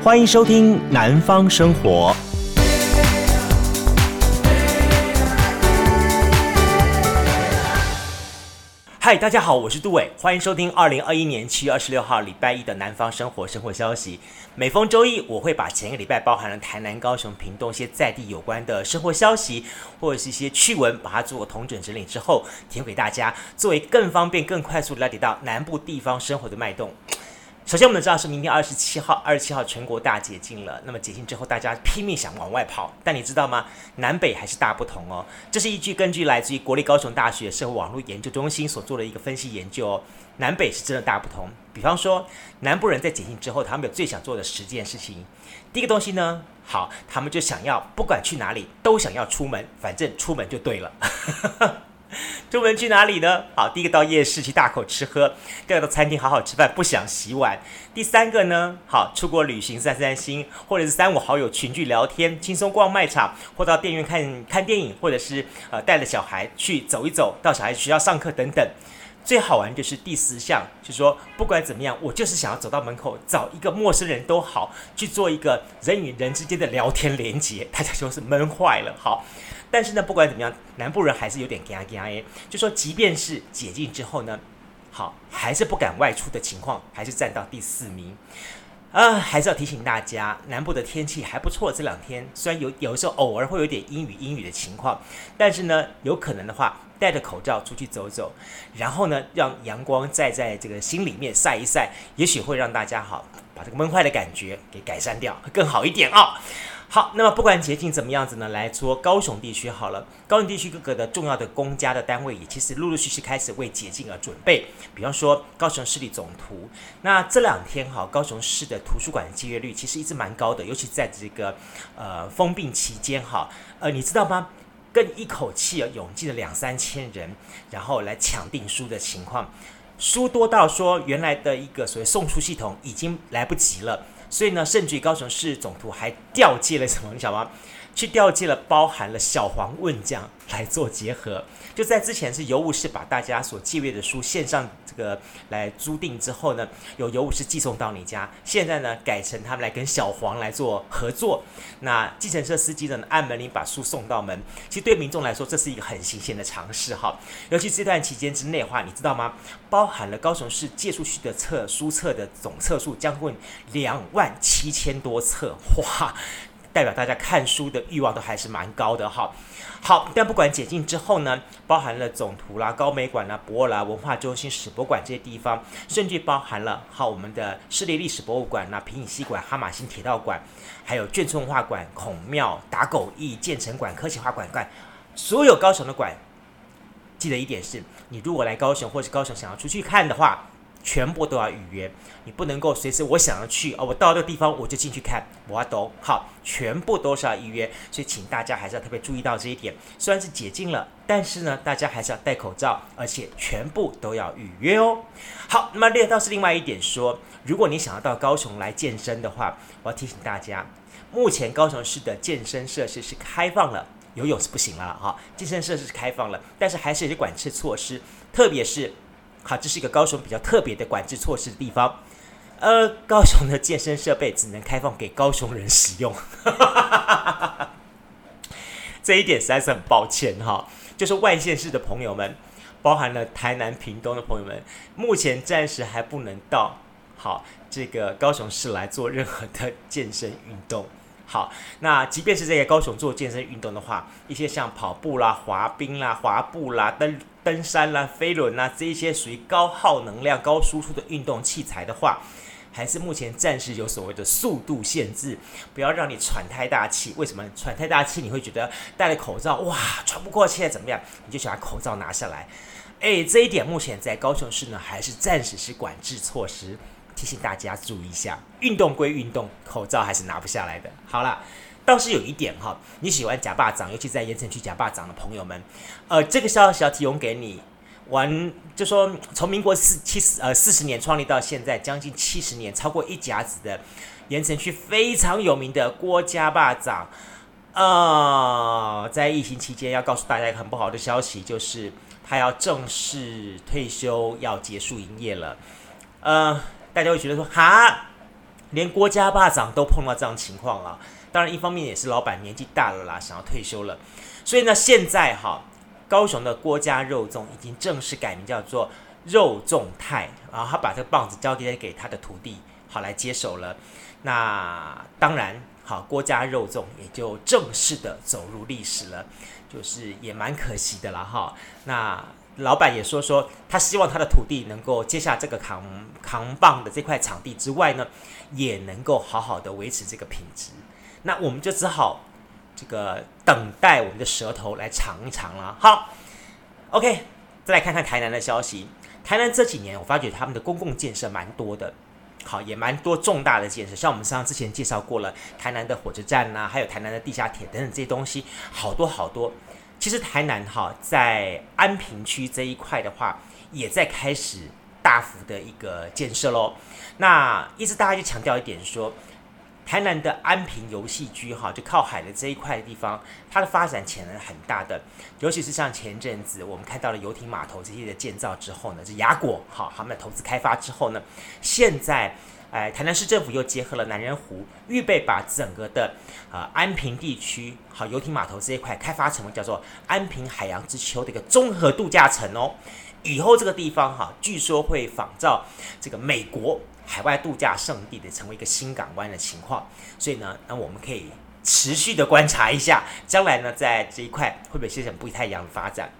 欢迎收听《南方生活》。嗨，大家好，我是杜伟，欢迎收听二零二一年七月二十六号礼拜一的《南方生活》生活消息。每逢周一，我会把前一个礼拜包含了台南、高雄、屏东一些在地有关的生活消息，或者是一些趣闻，把它做个统整整理之后，提供给大家，作为更方便、更快速了解到南部地方生活的脉动。首先，我们知道是明天二十七号，二十七号全国大解禁了。那么解禁之后，大家拼命想往外跑，但你知道吗？南北还是大不同哦。这是一句根据来自于国立高雄大学社会网络研究中心所做的一个分析研究哦。南北是真的大不同。比方说，南部人在解禁之后，他们有最想做的十件事情。第一个东西呢，好，他们就想要不管去哪里都想要出门，反正出门就对了。出门去哪里呢？好，第一个到夜市去大口吃喝，第二个到餐厅好好吃饭，不想洗碗。第三个呢，好，出国旅行散散心，或者是三五好友群聚聊天，轻松逛卖场，或到电影院看看电影，或者是呃带着小孩去走一走，到小孩学校上课等等。最好玩就是第十项，就是说不管怎么样，我就是想要走到门口找一个陌生人都好，去做一个人与人之间的聊天连结。大家说是闷坏了，好。但是呢，不管怎么样，南部人还是有点惊惊哎，就说即便是解禁之后呢，好，还是不敢外出的情况，还是占到第四名。啊，还是要提醒大家，南部的天气还不错，这两天虽然有有时候偶尔会有点阴雨阴雨的情况，但是呢，有可能的话，戴着口罩出去走走，然后呢，让阳光再在这个心里面晒一晒，也许会让大家好把这个闷坏的感觉给改善掉，会更好一点啊、哦。好，那么不管捷径怎么样子呢，来说高雄地区好了，高雄地区各个的重要的公家的单位也其实陆陆续续开始为捷径而准备。比方说高雄市立总图，那这两天哈，高雄市的图书馆的借阅率其实一直蛮高的，尤其在这个呃封闭期间哈，呃你知道吗？跟一口气啊涌进了两三千人，然后来抢订书的情况，书多到说原来的一个所谓送书系统已经来不及了。所以呢，甚至于高雄市总图还调借了什么？你晓得吗？去调借了包含了小黄问奖来做结合。就在之前是邮务士把大家所借阅的书线上这个来租订之后呢，由邮务士寄送到你家。现在呢，改成他们来跟小黄来做合作。那计程车司机呢，按门铃把书送到门。其实对民众来说，这是一个很新鲜的尝试哈。尤其这段期间之内的话，你知道吗？包含了高雄市借出去的册书册的总册数将近两万七千多册，哇！代表大家看书的欲望都还是蛮高的哈。好，但不管解禁之后呢，包含了总图啦、高美馆啦、博尔啦、文化中心、史博馆这些地方，甚至包含了好我们的市立历史博物馆啦、平顶溪馆、哈马星铁道馆，还有眷村文化馆、孔庙、打狗驿、建成馆、科学化馆馆，所有高雄的馆，记得一点是，你如果来高雄或是高雄想要出去看的话。全部都要预约，你不能够随时我想要去哦，我到这个地方我就进去看，我都好，全部都是要预约，所以请大家还是要特别注意到这一点。虽然是解禁了，但是呢，大家还是要戴口罩，而且全部都要预约哦。好，那么列到是另外一点说，如果你想要到高雄来健身的话，我要提醒大家，目前高雄市的健身设施是开放了，游泳是不行了哈，健身设施是开放了，但是还是有些管制措施，特别是。好，这是一个高雄比较特别的管制措施的地方。呃，高雄的健身设备只能开放给高雄人使用，这一点实在是很抱歉哈。就是外县市的朋友们，包含了台南、屏东的朋友们，目前暂时还不能到好这个高雄市来做任何的健身运动。好，那即便是这些高雄做健身运动的话，一些像跑步啦、滑冰啦、滑步啦、登登山啦、飞轮啦这一些属于高耗能量、高输出的运动器材的话，还是目前暂时有所谓的速度限制，不要让你喘太大气。为什么喘太大气？你会觉得戴了口罩哇，喘不过气怎么样？你就想把口罩拿下来。哎，这一点目前在高雄市呢，还是暂时是管制措施。提醒大家注意一下，运动归运动，口罩还是拿不下来的。好了，倒是有一点哈，你喜欢假霸掌，尤其在盐城区假霸掌的朋友们，呃，这个消息要提供给你。完就说，从民国四七十呃四十年创立到现在，将近七十年，超过一甲子的盐城区非常有名的郭家霸掌，呃，在疫情期间要告诉大家一个很不好的消息，就是他要正式退休，要结束营业了，呃。大家会觉得说哈，连郭家霸长都碰到这样情况了。当然，一方面也是老板年纪大了啦，想要退休了。所以呢，现在哈，高雄的郭家肉粽已经正式改名叫做肉粽泰，然后他把这个棒子交接给他的徒弟，好来接手了。那当然，好郭家肉粽也就正式的走入历史了，就是也蛮可惜的了哈。那老板也说说，他希望他的徒弟能够接下这个扛扛棒的这块场地之外呢，也能够好好的维持这个品质。那我们就只好这个等待我们的舌头来尝一尝了。好，OK，再来看看台南的消息。台南这几年，我发觉他们的公共建设蛮多的，好，也蛮多重大的建设。像我们上之前介绍过了，台南的火车站呐、啊，还有台南的地下铁等等这些东西，好多好多。其实台南哈，在安平区这一块的话，也在开始大幅的一个建设喽。那一直大家就强调一点说。台南的安平游戏区，哈，就靠海的这一块的地方，它的发展潜能很大的。尤其是像前阵子我们看到了游艇码头这些的建造之后呢，这雅果，哈，他们的投资开发之后呢，现在，哎，台南市政府又结合了南仁湖，预备把整个的啊、呃、安平地区，好，游艇码头这一块开发成为叫做安平海洋之丘的一个综合度假城哦。以后这个地方哈，据说会仿照这个美国。海外度假胜地的成为一个新港湾的情况，所以呢，那我们可以持续的观察一下，将来呢，在这一块会不会形成不太一样的发展？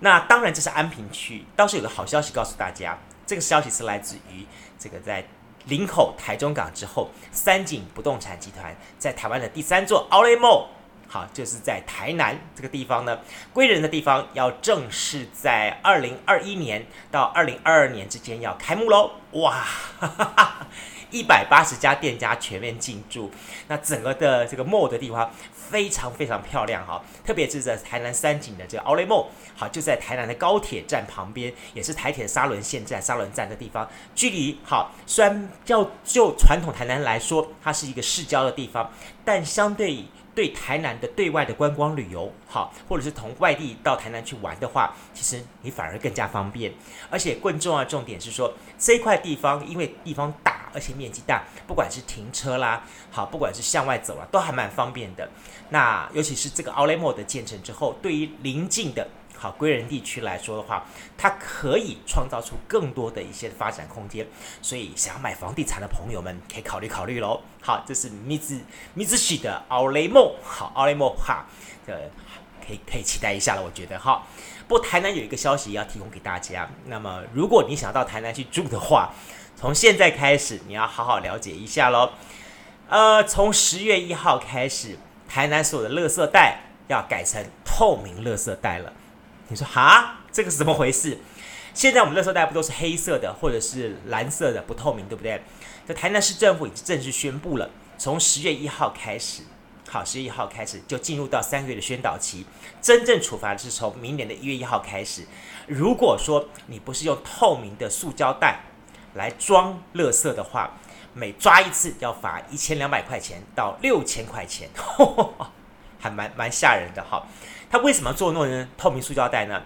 那当然，这是安平区，倒是有个好消息告诉大家，这个消息是来自于这个在林口台中港之后，三井不动产集团在台湾的第三座 Outlet Mall。好，就是在台南这个地方呢，归人的地方要正式在二零二一年到二零二二年之间要开幕喽！哇，一百八十家店家全面进驻，那整个的这个 mall 的地方非常非常漂亮哈，特别是在台南三景的这个 Olay Mall，好，就在台南的高铁站旁边，也是台铁的沙仑线站沙仑站的地方，距离好，虽然叫就传统台南来说，它是一个市郊的地方，但相对对台南的对外的观光旅游，好，或者是从外地到台南去玩的话，其实你反而更加方便。而且更重要的重点是说，这一块地方因为地方大，而且面积大，不管是停车啦，好，不管是向外走啦，都还蛮方便的。那尤其是这个奥雷莫的建成之后，对于邻近的。好，归仁地区来说的话，它可以创造出更多的一些发展空间，所以想要买房地产的朋友们可以考虑考虑喽。好，这是米子米子喜的奥雷莫，好奥雷莫哈，这可以可以期待一下了，我觉得哈。不过台南有一个消息要提供给大家，那么如果你想到台南去住的话，从现在开始你要好好了解一下喽。呃，从十月一号开始，台南所有的垃圾袋要改成透明垃圾袋了。你说哈，这个是怎么回事？现在我们垃圾袋不都是黑色的或者是蓝色的不透明，对不对？这台南市政府已经正式宣布了，从十月一号开始，好，十月一号开始就进入到三个月的宣导期，真正处罚是从明年的一月一号开始。如果说你不是用透明的塑胶袋来装垃圾的话，每抓一次要罚一千两百块钱到六千块钱，呵 呵还蛮蛮吓人的哈。他为什么做那种透明塑胶袋呢？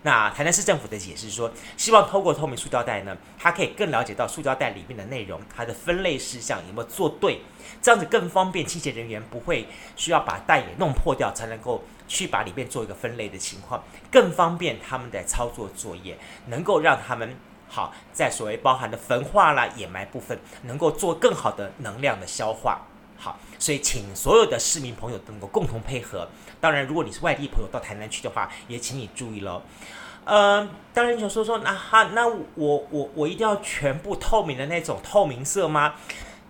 那台南市政府的解释说，希望透过透明塑胶袋呢，它可以更了解到塑胶袋里面的内容，它的分类事项有没有做对，这样子更方便清洁人员不会需要把袋给弄破掉，才能够去把里面做一个分类的情况，更方便他们的操作作业，能够让他们好在所谓包含的焚化啦、掩埋部分，能够做更好的能量的消化。好，所以请所有的市民朋友都能够共同配合。当然，如果你是外地朋友到台南去的话，也请你注意喽。呃，当然你想说说，那哈，那我我我一定要全部透明的那种透明色吗？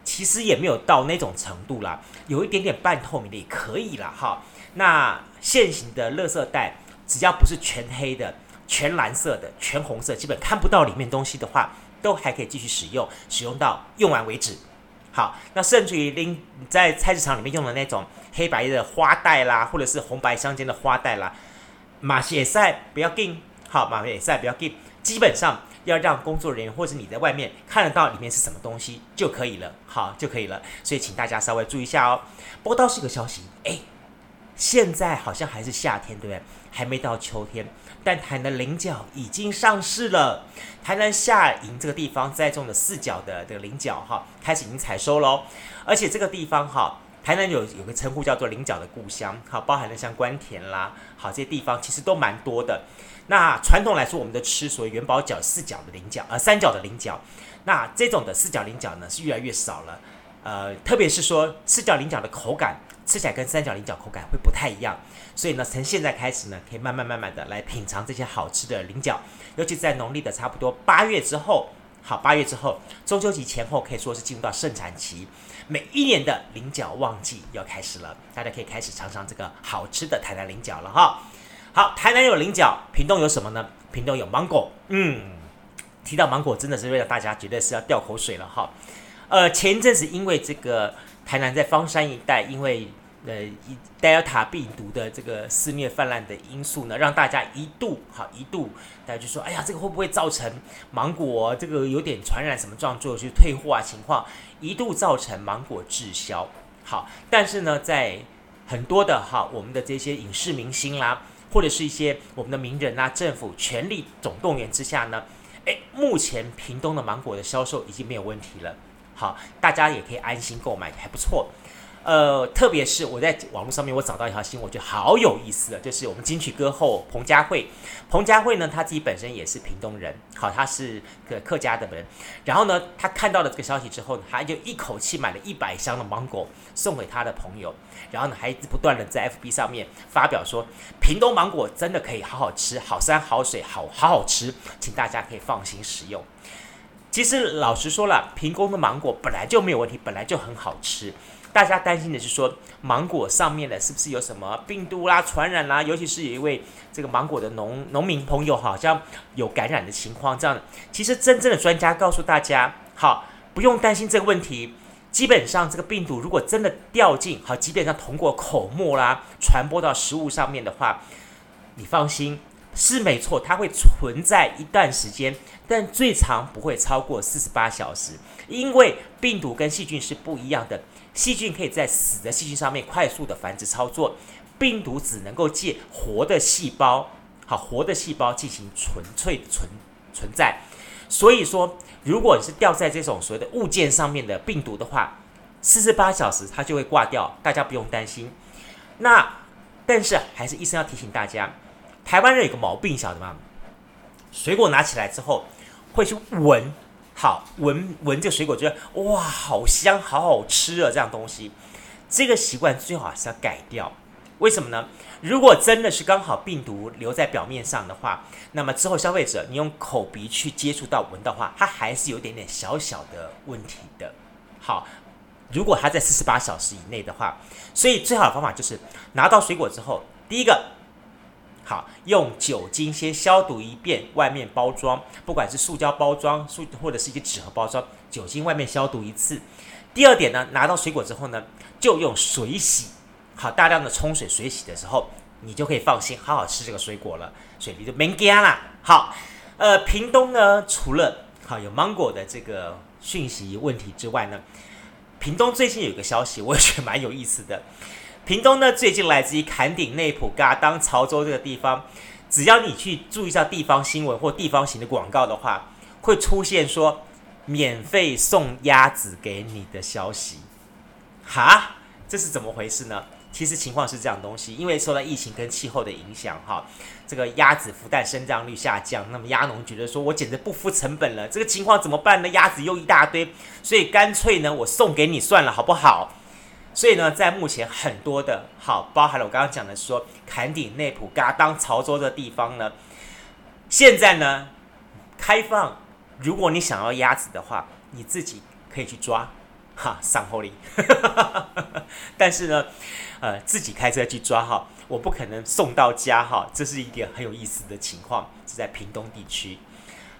其实也没有到那种程度啦，有一点点半透明的也可以啦。哈。那现行的垃圾袋，只要不是全黑的、全蓝色的、全红色，基本看不到里面东西的话，都还可以继续使用，使用到用完为止。好，那甚至于拎在菜市场里面用的那种黑白的花袋啦，或者是红白相间的花袋啦，马歇赛不要进，好，马歇赛不要进，基本上要让工作人员或者你在外面看得到里面是什么东西就可以了，好就可以了。所以请大家稍微注意一下哦。不过倒是一个消息，哎，现在好像还是夏天，对不对？还没到秋天。但台南菱角已经上市了。台南下营这个地方栽种的四角的这个菱角哈，开始已经采收喽。而且这个地方哈，台南有有个称呼叫做菱角的故乡，好，包含了像关田啦，好这些地方其实都蛮多的。那传统来说，我们的吃所谓元宝角四角的菱角，呃，三角的菱角，那这种的四角菱角呢是越来越少了。呃，特别是说四角菱角的口感，吃起来跟三角菱角口感会不太一样。所以呢，从现在开始呢，可以慢慢慢慢的来品尝这些好吃的菱角，尤其在农历的差不多八月之后，好，八月之后，中秋节前后可以说是进入到盛产期，每一年的菱角旺季要开始了，大家可以开始尝尝这个好吃的台南菱角了哈。好，台南有菱角，屏东有什么呢？屏东有芒果，嗯，提到芒果真的是会让大家绝对是要掉口水了哈。呃，前一阵子因为这个台南在方山一带，因为呃德尔塔病毒的这个肆虐泛滥的因素呢，让大家一度好一度，大家就说，哎呀，这个会不会造成芒果这个有点传染什么状况，就退货啊情况，一度造成芒果滞销。好，但是呢，在很多的哈我们的这些影视明星啦，或者是一些我们的名人啊，政府全力总动员之下呢，诶，目前屏东的芒果的销售已经没有问题了。好，大家也可以安心购买，还不错。呃，特别是我在网络上面，我找到一条新闻，我觉得好有意思的，就是我们金曲歌后彭佳慧。彭佳慧呢，她自己本身也是屏东人，好，她是个客家的人。然后呢，她看到了这个消息之后，她就一口气买了一百箱的芒果送给她的朋友。然后呢，还不断的在 FB 上面发表说，屏东芒果真的可以好好吃，好山好水，好好好吃，请大家可以放心食用。其实老实说了，屏东的芒果本来就没有问题，本来就很好吃。大家担心的是说，芒果上面的是不是有什么病毒啦、传染啦？尤其是有一位这个芒果的农农民朋友，好像有感染的情况。这样，其实真正的专家告诉大家，好，不用担心这个问题。基本上，这个病毒如果真的掉进，好，基本上通过口沫啦，传播到食物上面的话，你放心。是没错，它会存在一段时间，但最长不会超过四十八小时。因为病毒跟细菌是不一样的，细菌可以在死的细菌上面快速的繁殖操作，病毒只能够借活的细胞，好，活的细胞进行纯粹的存存在。所以说，如果你是掉在这种所谓的物件上面的病毒的话，四十八小时它就会挂掉，大家不用担心。那但是还是医生要提醒大家。台湾人有个毛病，晓得吗？水果拿起来之后，会去闻，好闻闻这个水果，觉得哇，好香，好好吃啊，这样东西。这个习惯最好是要改掉。为什么呢？如果真的是刚好病毒留在表面上的话，那么之后消费者你用口鼻去接触到闻的话，它还是有点点小小的问题的。好，如果它在四十八小时以内的话，所以最好的方法就是拿到水果之后，第一个。好，用酒精先消毒一遍外面包装，不管是塑胶包装、塑或者是一些纸盒包装，酒精外面消毒一次。第二点呢，拿到水果之后呢，就用水洗，好，大量的冲水水洗的时候，你就可以放心好好吃这个水果了，所以你就没干啦。好，呃，屏东呢，除了好有芒果的这个讯息问题之外呢，屏东最近有一个消息，我也觉得蛮有意思的。屏东呢，最近来自于坎顶、内埔、嘎当、潮州这个地方，只要你去注意一下地方新闻或地方型的广告的话，会出现说免费送鸭子给你的消息。哈，这是怎么回事呢？其实情况是这样东西，因为受到疫情跟气候的影响，哈，这个鸭子孵蛋生长率下降，那么鸭农觉得说我简直不敷成本了，这个情况怎么办呢？鸭子又一大堆，所以干脆呢，我送给你算了，好不好？所以呢，在目前很多的好，包含了我刚刚讲的说，坎顶、内埔、嘎当、潮州的地方呢，现在呢开放，如果你想要鸭子的话，你自己可以去抓，哈，上后里，但是呢，呃，自己开车去抓哈，我不可能送到家哈，这是一点很有意思的情况，是在屏东地区。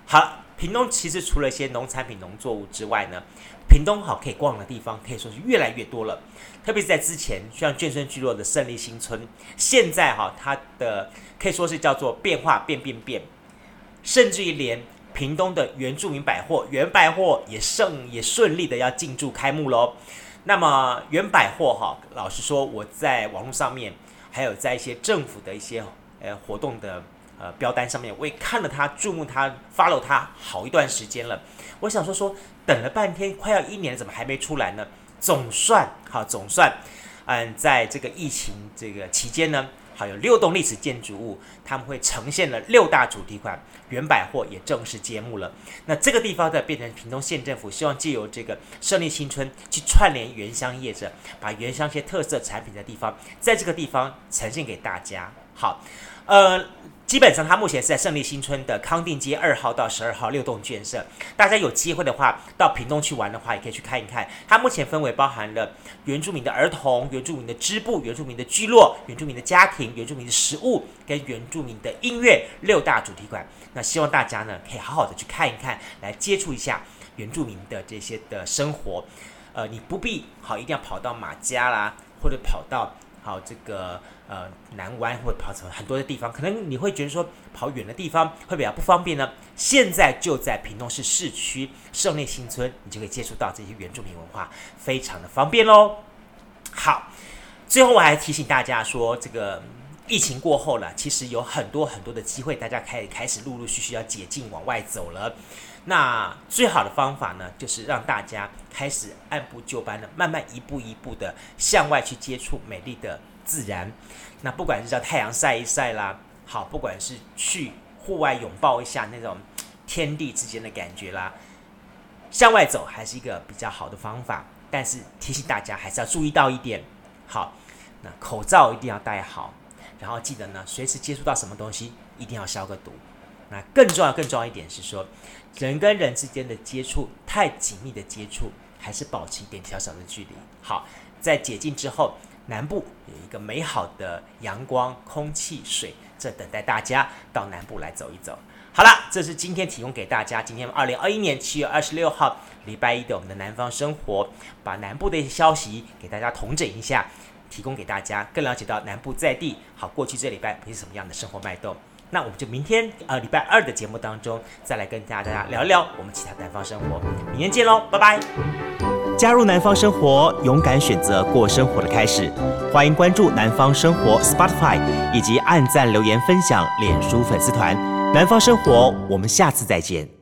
好，屏东其实除了一些农产品、农作物之外呢。屏东好可以逛的地方可以说是越来越多了，特别是在之前像眷村聚落的胜利新村，现在哈它的可以说是叫做变化变变变，甚至于连屏东的原住民百货原百货也顺也顺利的要进驻开幕喽。那么原百货哈，老实说我在网络上面还有在一些政府的一些呃活动的呃标单上面，我也看了他，注目他，follow 他好一段时间了。我想说说，等了半天，快要一年，怎么还没出来呢？总算好，总算，嗯，在这个疫情这个期间呢。还有六栋历史建筑物，他们会呈现了六大主题馆，原百货也正式揭幕了。那这个地方呢，变成屏东县政府希望借由这个胜利新村去串联原乡业者，把原乡一些特色产品的地方，在这个地方呈现给大家。好，呃。基本上，它目前是在胜利新村的康定街二号到十二号六栋建设。大家有机会的话，到屏东去玩的话，也可以去看一看。它目前分为包含了原住民的儿童、原住民的织布、原住民的聚落、原住民的家庭、原住民的食物跟原住民的音乐六大主题馆。那希望大家呢，可以好好的去看一看，来接触一下原住民的这些的生活。呃，你不必好一定要跑到马家啦，或者跑到。好，这个呃南湾或者跑什么很多的地方，可能你会觉得说跑远的地方会比较不方便呢。现在就在屏东市市区胜利新村，你就可以接触到这些原住民文化，非常的方便喽。好，最后我还提醒大家说，这个疫情过后了，其实有很多很多的机会，大家开始开始陆陆续续要解禁往外走了。那最好的方法呢，就是让大家开始按部就班的，慢慢一步一步的向外去接触美丽的自然。那不管是叫太阳晒一晒啦，好，不管是去户外拥抱一下那种天地之间的感觉啦，向外走还是一个比较好的方法。但是提醒大家还是要注意到一点，好，那口罩一定要戴好，然后记得呢，随时接触到什么东西一定要消个毒。那更重要、更重要一点是说，人跟人之间的接触太紧密的接触，还是保持一点小小的距离。好，在解禁之后，南部有一个美好的阳光、空气、水，正等待大家到南部来走一走。好了，这是今天提供给大家，今天二零二一年七月二十六号礼拜一的我们的南方生活，把南部的一些消息给大家统整一下，提供给大家，更了解到南部在地好过去这礼拜是什么样的生活脉动。那我们就明天呃礼拜二的节目当中再来跟大家聊一聊我们其他南方生活，明天见喽，拜拜！加入南方生活，勇敢选择过生活的开始，欢迎关注南方生活 Spotify 以及按赞留言分享脸书粉丝团南方生活，我们下次再见。